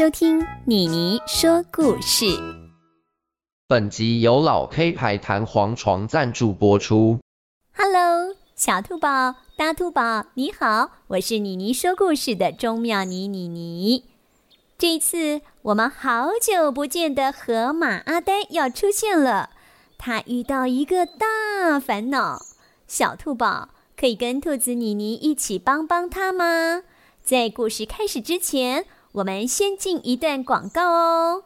收听妮妮说故事。本集由老 K 牌弹簧床赞助播出。Hello，小兔宝、大兔宝，你好，我是妮妮说故事的钟妙妮妮妮。这一次，我们好久不见的河马阿呆要出现了。他遇到一个大烦恼，小兔宝可以跟兔子妮妮一起帮帮他吗？在故事开始之前，我们先进一段广告哦。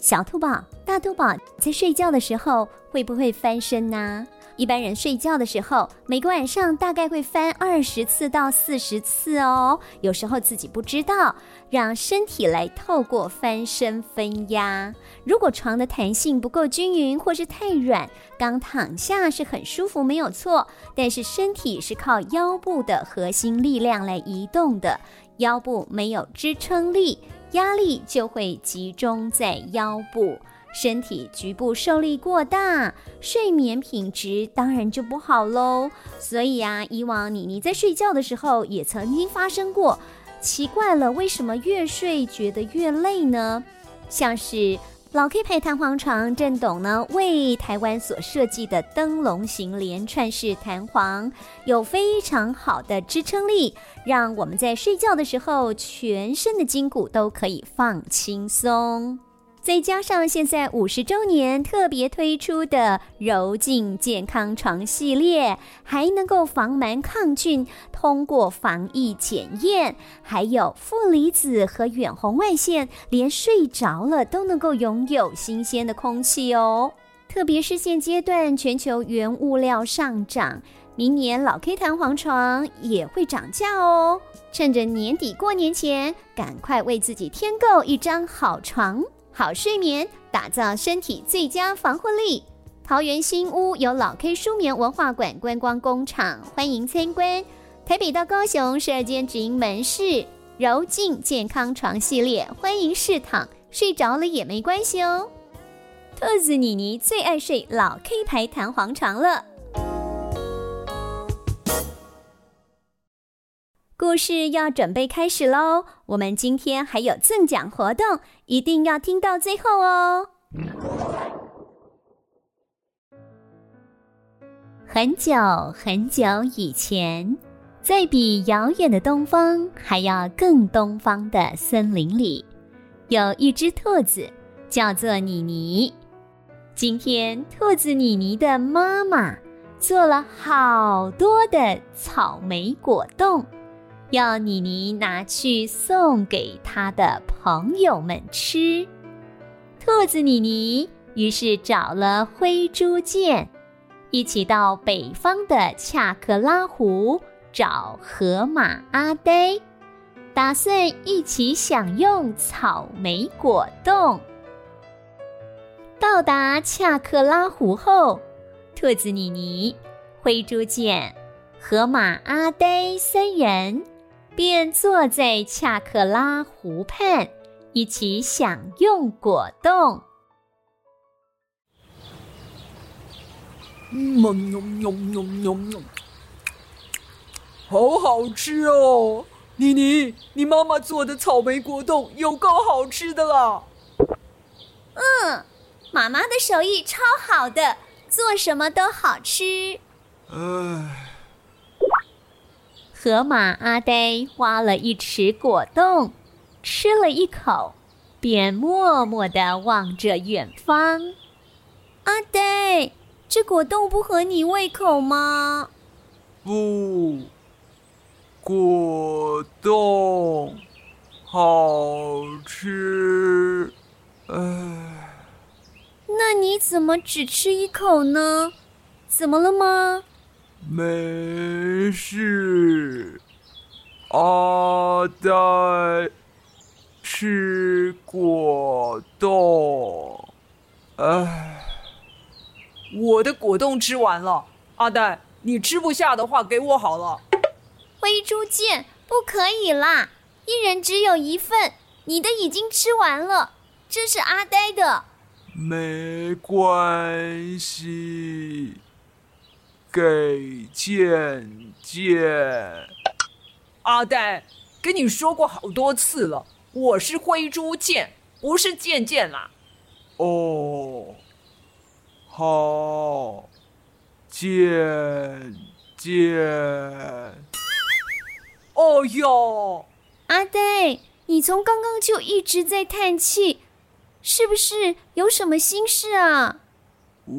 小兔宝、大兔宝在睡觉的时候会不会翻身呢？一般人睡觉的时候，每个晚上大概会翻二十次到四十次哦。有时候自己不知道，让身体来透过翻身分压。如果床的弹性不够均匀或是太软，刚躺下是很舒服，没有错。但是身体是靠腰部的核心力量来移动的，腰部没有支撑力，压力就会集中在腰部。身体局部受力过大，睡眠品质当然就不好喽。所以啊，以往妮妮在睡觉的时候也曾经发生过。奇怪了，为什么越睡觉得越累呢？像是老 K 牌弹簧床震董呢，为台湾所设计的灯笼型连串式弹簧，有非常好的支撑力，让我们在睡觉的时候，全身的筋骨都可以放轻松。再加上现在五十周年特别推出的柔净健康床系列，还能够防螨抗菌，通过防疫检验，还有负离子和远红外线，连睡着了都能够拥有新鲜的空气哦。特别是现阶段全球原物料上涨，明年老 K 弹簧床也会涨价哦。趁着年底过年前，赶快为自己添购一张好床。好睡眠，打造身体最佳防护力。桃园新屋有老 K 舒眠文化馆观光工厂，欢迎参观。台北到高雄十二间直营门市，柔净健康床系列，欢迎试躺，睡着了也没关系哦。兔子妮妮最爱睡老 K 牌弹簧床了。故事要准备开始喽！我们今天还有赠奖活动，一定要听到最后哦。很久很久以前，在比遥远的东方还要更东方的森林里，有一只兔子，叫做妮妮。今天，兔子妮妮的妈妈做了好多的草莓果冻。要妮妮拿去送给她的朋友们吃。兔子妮妮于是找了灰猪健，一起到北方的恰克拉湖找河马阿呆，打算一起享用草莓果冻。到达恰克拉湖后，兔子妮妮、灰猪健、河马阿呆三人。便坐在恰克拉湖畔，一起享用果冻。好好吃哦！妮妮，你妈妈做的草莓果冻有够好吃的啦！嗯，妈妈的手艺超好的，做什么都好吃。唉。河马阿呆挖了一池果冻，吃了一口，便默默地望着远方。阿呆，这果冻不合你胃口吗？不，果冻好吃。唉，那你怎么只吃一口呢？怎么了吗？没事，阿呆吃果冻。唉，我的果冻吃完了，阿呆，你吃不下的话给我好了。灰猪见，不可以啦，一人只有一份，你的已经吃完了，这是阿呆的。没关系。给见见，阿呆，跟你说过好多次了，我是灰猪剑，不是剑剑啦。哦，好，剑剑。哦哟，阿呆，你从刚刚就一直在叹气，是不是有什么心事啊？我，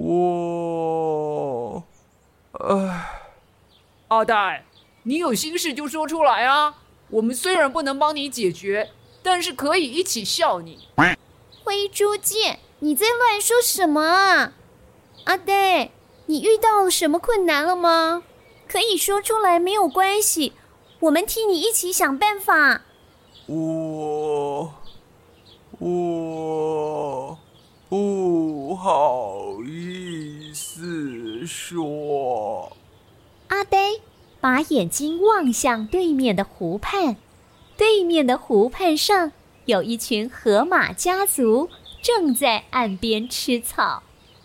我，唉。阿呆，你有心事就说出来啊！我们虽然不能帮你解决，但是可以一起笑你。灰猪健，你在乱说什么啊？阿呆，你遇到了什么困难了吗？可以说出来，没有关系，我们替你一起想办法。我，我不好说。阿呆把眼睛望向对面的湖畔，对面的湖畔上有一群河马家族正在岸边吃草，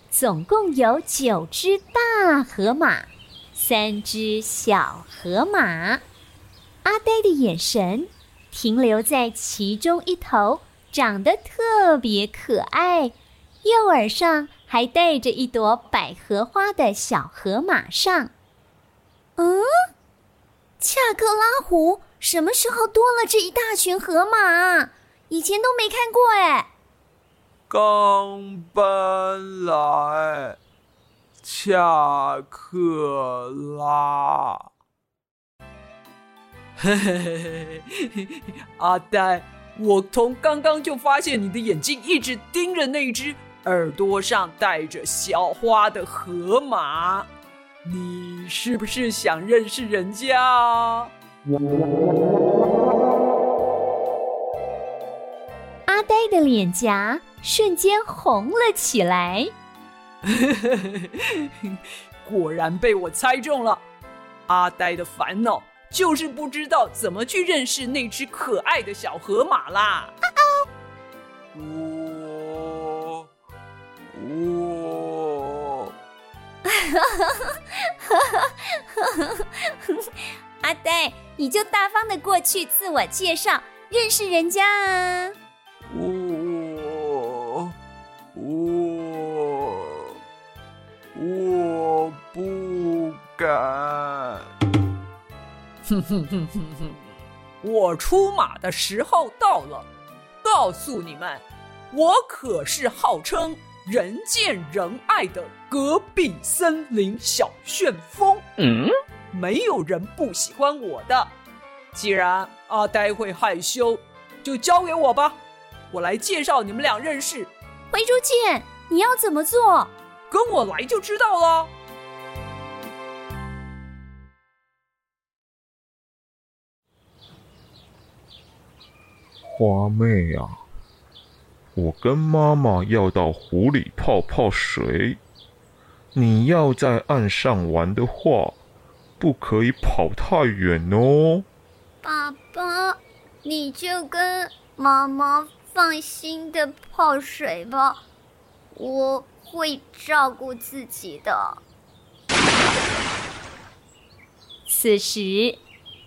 总共有九只大河马，三只小河马。阿呆的眼神停留在其中一头长得特别可爱、右耳上还带着一朵百合花的小河马上。嗯，恰克拉湖什么时候多了这一大群河马？以前都没看过哎。刚搬来，恰克拉。嘿嘿嘿嘿，阿呆，我从刚刚就发现你的眼睛一直盯着那只耳朵上戴着小花的河马。你是不是想认识人家啊？阿呆的脸颊瞬间红了起来。果然被我猜中了。阿呆的烦恼就是不知道怎么去认识那只可爱的小河马啦。我，阿呆，你就大方的过去自我介绍，认识人家啊！我我我不敢。哼哼哼哼哼，我出马的时候到了，告诉你们，我可是号称。人见人爱的隔壁森林小旋风，嗯，没有人不喜欢我的。既然阿呆会害羞，就交给我吧，我来介绍你们俩认识。回猪健，你要怎么做？跟我来就知道了。花妹啊！我跟妈妈要到湖里泡泡水，你要在岸上玩的话，不可以跑太远哦。爸爸，你就跟妈妈放心的泡水吧，我会照顾自己的。此时，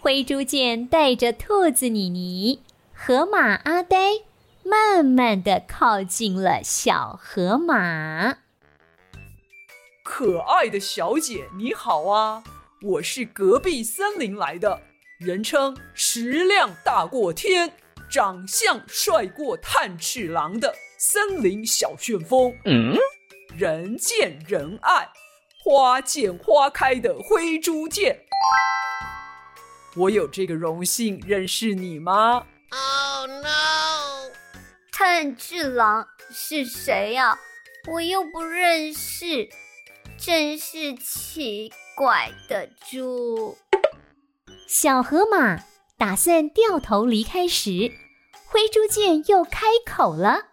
灰猪剑带着兔子妮妮、河马阿呆。慢慢的靠近了小河马。可爱的小姐，你好啊！我是隔壁森林来的，人称食量大过天、长相帅过炭治郎的森林小旋风。嗯，人见人爱、花见花开的灰猪见。我有这个荣幸认识你吗？Oh no！炭治郎是谁呀？我又不认识，真是奇怪的猪。小河马打算掉头离开时，灰猪剑又开口了：“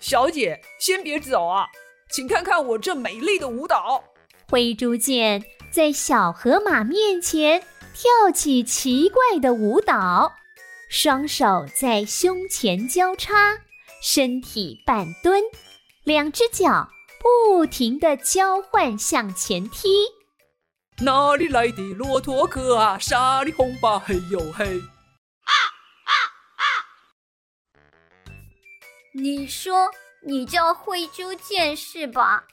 小姐，先别走啊，请看看我这美丽的舞蹈。”灰猪剑在小河马面前跳起奇怪的舞蹈，双手在胸前交叉。身体半蹲，两只脚不停地交换向前踢。哪里来的骆驼哥啊？沙里红吧嘿呦嘿！啊啊啊！你说你叫慧珠剑是吧？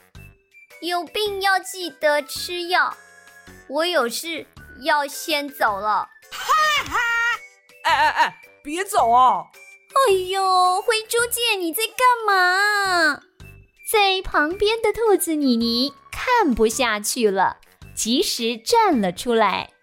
有病要记得吃药。我有事要先走了。哈哈！哎哎哎，别走啊！哎呦，灰猪姐，你在干嘛？在旁边的兔子妮妮看不下去了，及时站了出来。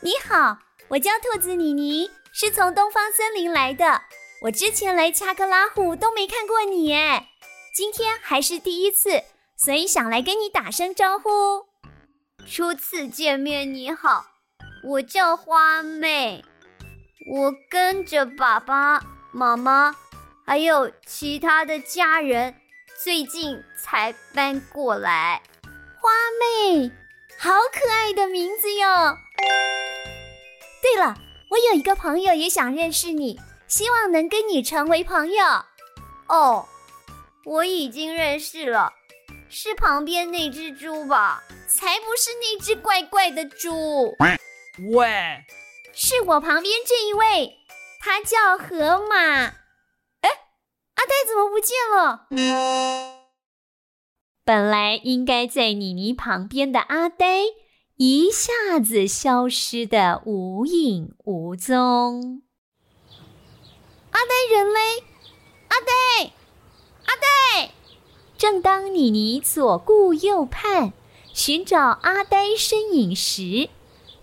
你好，我叫兔子妮妮，是从东方森林来的。我之前来恰克拉湖都没看过你哎，今天还是第一次，所以想来跟你打声招呼。初次见面，你好，我叫花妹。我跟着爸爸妈妈，还有其他的家人，最近才搬过来。花妹，好可爱的名字哟！对了，我有一个朋友也想认识你，希望能跟你成为朋友。哦，我已经认识了，是旁边那只猪吧？才不是那只怪怪的猪。喂。是我旁边这一位，他叫河马。哎，阿呆怎么不见了？本来应该在妮妮旁边的阿呆，一下子消失的无影无踪。阿呆人嘞？阿呆，阿呆！正当妮妮左顾右盼，寻找阿呆身影时，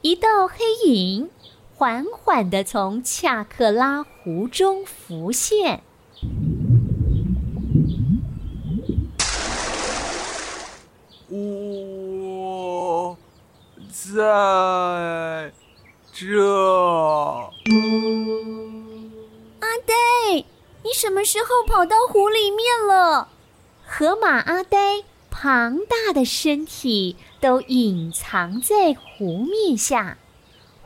一道黑影。缓缓地从恰克拉湖中浮现。我在这。阿呆，你什么时候跑到湖里面了？河马阿呆庞大的身体都隐藏在湖面下。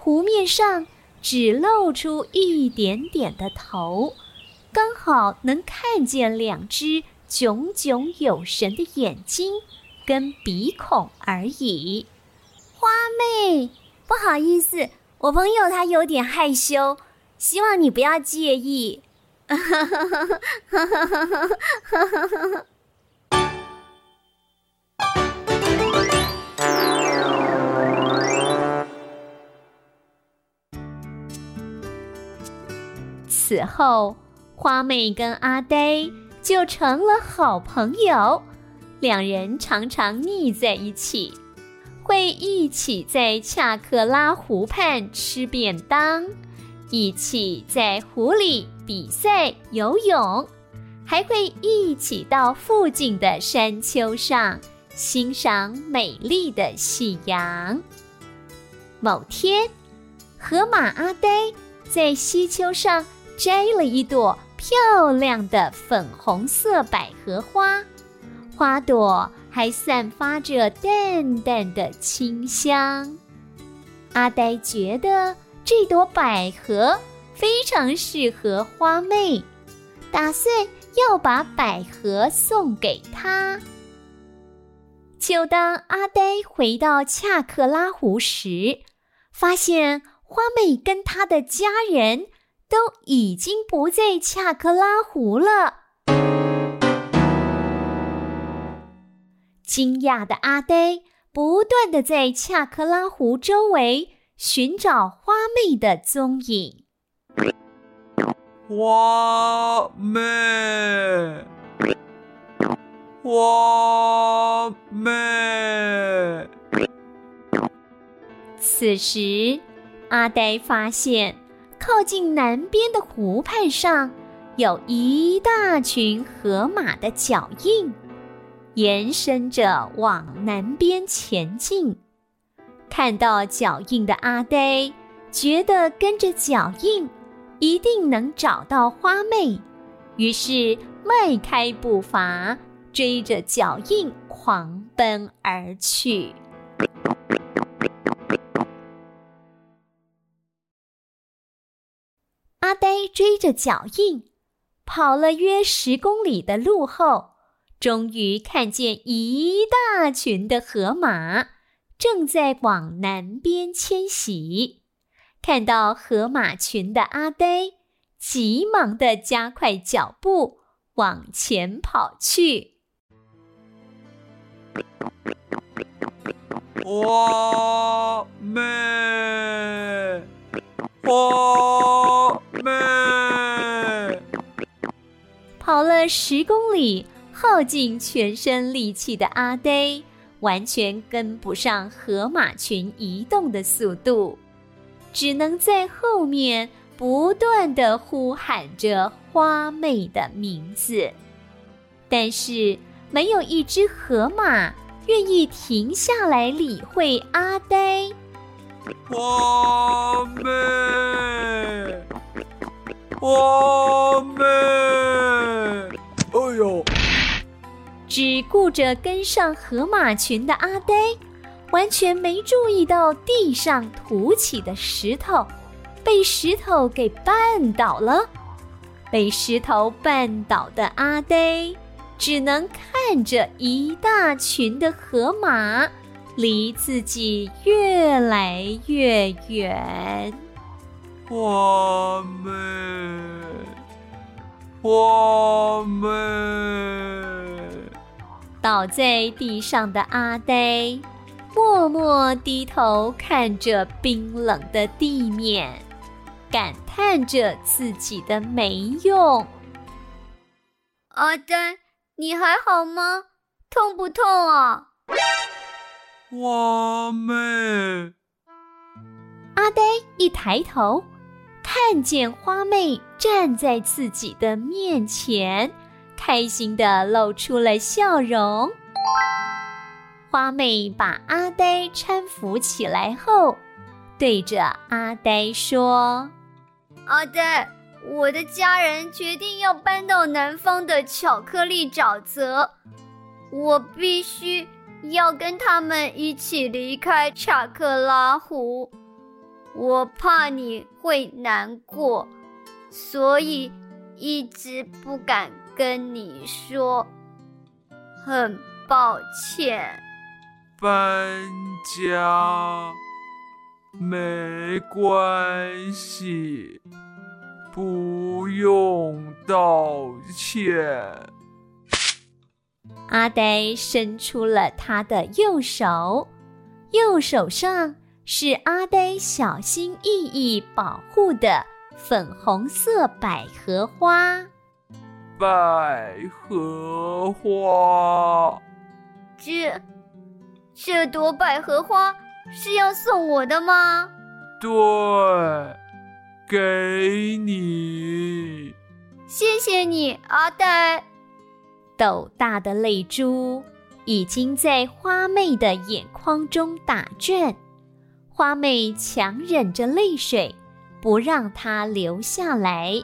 湖面上只露出一点点的头，刚好能看见两只炯炯有神的眼睛跟鼻孔而已。花妹，不好意思，我朋友他有点害羞，希望你不要介意。此后，花妹跟阿呆就成了好朋友，两人常常腻在一起，会一起在恰克拉湖畔吃便当，一起在湖里比赛游泳，还会一起到附近的山丘上欣赏美丽的夕阳。某天，河马阿呆在溪丘上。摘了一朵漂亮的粉红色百合花，花朵还散发着淡淡的清香。阿呆觉得这朵百合非常适合花妹，打算要把百合送给她。就当阿呆回到恰克拉湖时，发现花妹跟她的家人。都已经不在恰克拉湖了。惊讶的阿呆不断的在恰克拉湖周围寻找花妹的踪影。花妹，花妹。此时，阿呆发现。靠近南边的湖畔上，有一大群河马的脚印，延伸着往南边前进。看到脚印的阿呆，觉得跟着脚印一定能找到花妹，于是迈开步伐，追着脚印狂奔而去。阿呆追着脚印，跑了约十公里的路后，终于看见一大群的河马正在往南边迁徙。看到河马群的阿呆，急忙的加快脚步往前跑去。花妹，花跑了十公里，耗尽全身力气的阿呆，完全跟不上河马群移动的速度。只能在后面不断地呼喊着花妹的名字，但是没有一只河马愿意停下来理会阿呆。花妹，花妹，哎呦！只顾着跟上河马群的阿呆。完全没注意到地上凸起的石头，被石头给绊倒了。被石头绊倒的阿呆，只能看着一大群的河马离自己越来越远。花妹，我妹，倒在地上的阿呆。默默低头看着冰冷的地面，感叹着自己的没用。阿呆，你还好吗？痛不痛啊？花妹。阿呆一抬头，看见花妹站在自己的面前，开心地露出了笑容。花妹把阿呆搀扶起来后，对着阿呆说：“阿呆，我的家人决定要搬到南方的巧克力沼泽，我必须要跟他们一起离开查克拉湖。我怕你会难过，所以一直不敢跟你说，很抱歉。”搬家没关系，不用道歉。阿呆伸出了他的右手，右手上是阿呆小心翼翼保护的粉红色百合花。百合花，这。这朵百合花是要送我的吗？对，给你。谢谢你，阿呆。斗大的泪珠已经在花妹的眼眶中打转，花妹强忍着泪水，不让它流下来。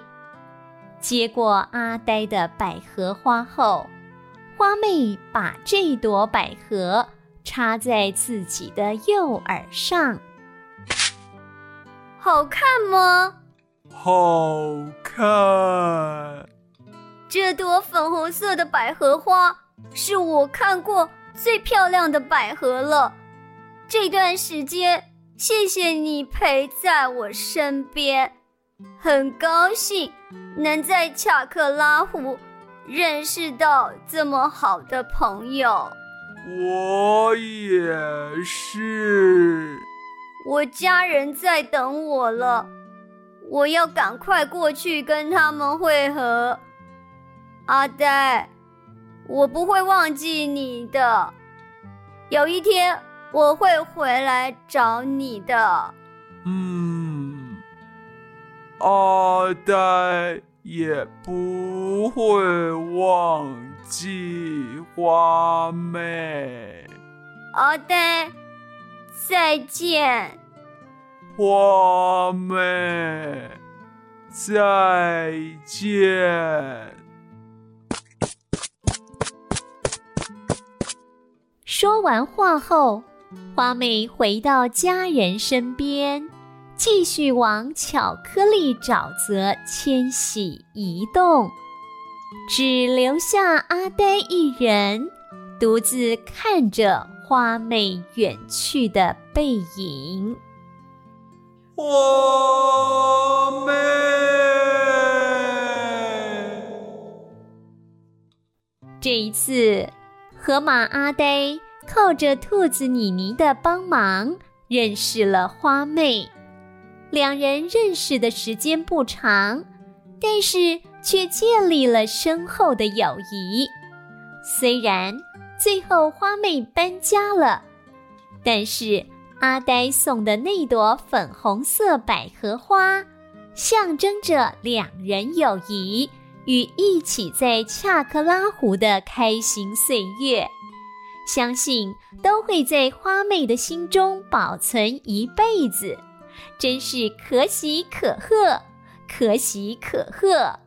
接过阿呆的百合花后，花妹把这朵百合。插在自己的右耳上，好看吗？好看。这朵粉红色的百合花是我看过最漂亮的百合了。这段时间，谢谢你陪在我身边，很高兴能在巧克拉湖认识到这么好的朋友。我也是。我家人在等我了，我要赶快过去跟他们会合。阿呆，我不会忘记你的，有一天我会回来找你的。嗯，阿呆也不会忘。记花妹，阿呆，再见。花妹，再见。说完话后，花妹回到家人身边，继续往巧克力沼泽迁徙移动。只留下阿呆一人，独自看着花妹远去的背影。花妹，这一次，河马阿呆靠着兔子妮妮的帮忙，认识了花妹。两人认识的时间不长，但是却建立了深厚的友谊。虽然最后花妹搬家了，但是阿呆送的那朵粉红色百合花，象征着两人友谊与一起在恰克拉湖的开心岁月，相信都会在花妹的心中保存一辈子。真是可喜可贺，可喜可贺。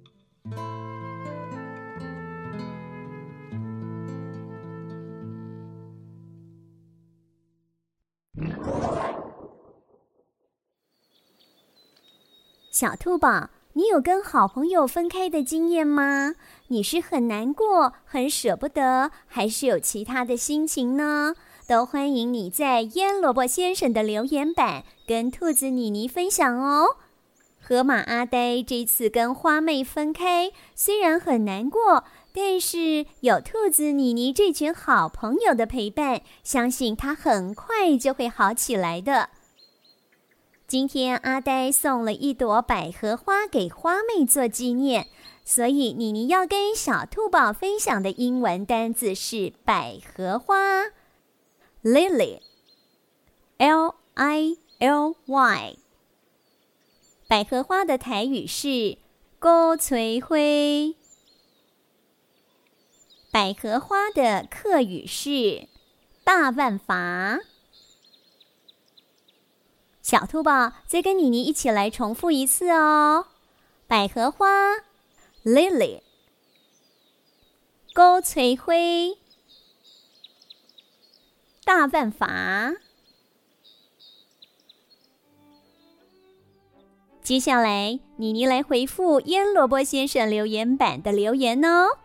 小兔宝，你有跟好朋友分开的经验吗？你是很难过、很舍不得，还是有其他的心情呢？都欢迎你在腌萝卜先生的留言板跟兔子妮妮分享哦。河马阿呆这次跟花妹分开，虽然很难过，但是有兔子妮妮这群好朋友的陪伴，相信他很快就会好起来的。今天阿呆送了一朵百合花给花妹做纪念，所以妮妮要跟小兔宝分享的英文单字是百合花。Lily，L-I-L-Y，百合花的台语是古翠花。百合花的客语是大万法。小兔宝，再跟妮妮一起来重复一次哦。百合花，Lily，古翠辉。大办法。接下来，妮妮来回复腌萝卜先生留言板的留言哦。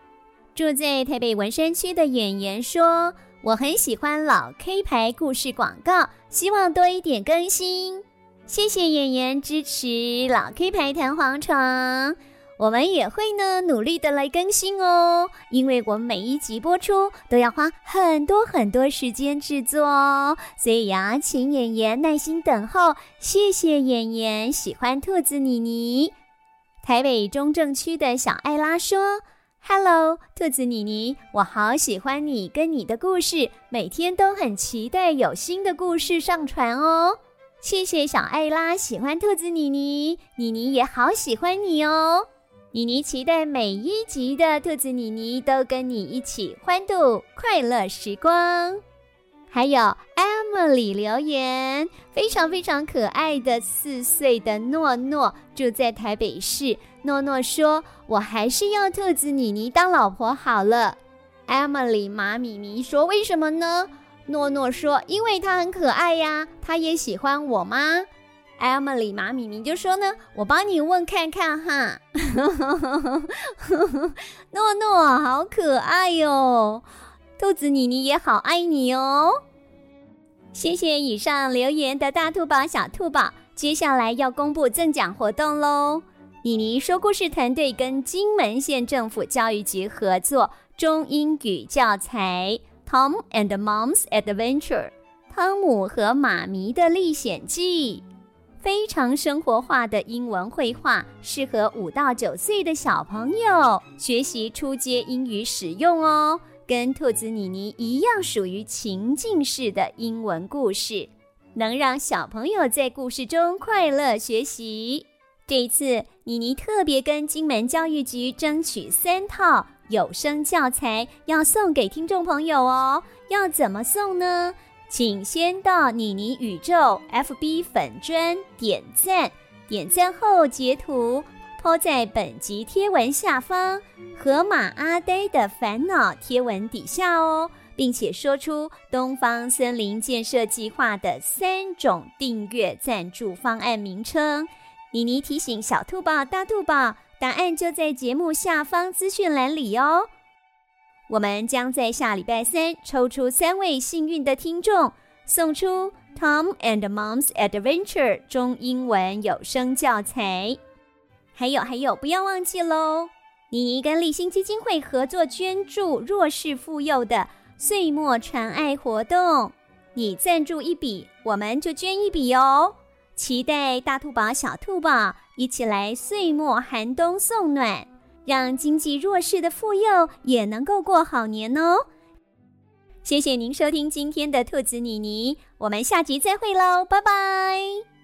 住在台北文山区的演员说：“我很喜欢老 K 牌故事广告，希望多一点更新。”谢谢演员支持老 K 牌弹簧床。我们也会呢，努力的来更新哦，因为我们每一集播出都要花很多很多时间制作哦，所以要请演员耐心等候。谢谢演员，喜欢兔子妮妮。台北中正区的小艾拉说：“Hello，兔子妮妮，我好喜欢你跟你的故事，每天都很期待有新的故事上传哦。”谢谢小艾拉喜欢兔子妮妮，妮妮也好喜欢你哦。妮妮期待每一集的兔子妮妮都跟你一起欢度快乐时光。还有 Emily 留言，非常非常可爱的四岁的诺诺住在台北市。诺诺说：“我还是要兔子妮妮当老婆好了。”Emily 马咪咪说：“为什么呢？”诺诺说：“因为她很可爱呀，她也喜欢我吗？” Emily 马咪咪就说呢，我帮你问看看哈。诺诺好可爱哟、兔子妮妮也好爱你哦。谢谢以上留言的大兔宝、小兔宝，接下来要公布赠奖活动喽。妮妮说故事团队跟金门县政府教育局合作中英语教材《Tom and Mom's Adventure》，汤姆和妈咪的历险记。非常生活化的英文绘画，适合五到九岁的小朋友学习初阶英语使用哦。跟兔子妮妮一样，属于情境式的英文故事，能让小朋友在故事中快乐学习。这一次，妮妮特别跟金门教育局争取三套有声教材，要送给听众朋友哦。要怎么送呢？请先到妮妮宇宙 FB 粉专点赞，点赞后截图，po 在本集贴文下方“河马阿呆的烦恼”贴文底下哦，并且说出东方森林建设计划的三种订阅赞助方案名称。妮妮提醒小兔宝、大兔宝，答案就在节目下方资讯栏里哦。我们将在下礼拜三抽出三位幸运的听众，送出《Tom and Mom's Adventure》中英文有声教材。还有还有，不要忘记喽！妮妮跟立新基金会合作捐助弱势妇幼的岁末传爱活动，你赞助一笔，我们就捐一笔哦。期待大兔宝、小兔宝一起来岁末寒冬送暖，让经济弱势的妇幼也能够过好年哦。谢谢您收听今天的兔子妮妮，我们下集再会喽，拜拜。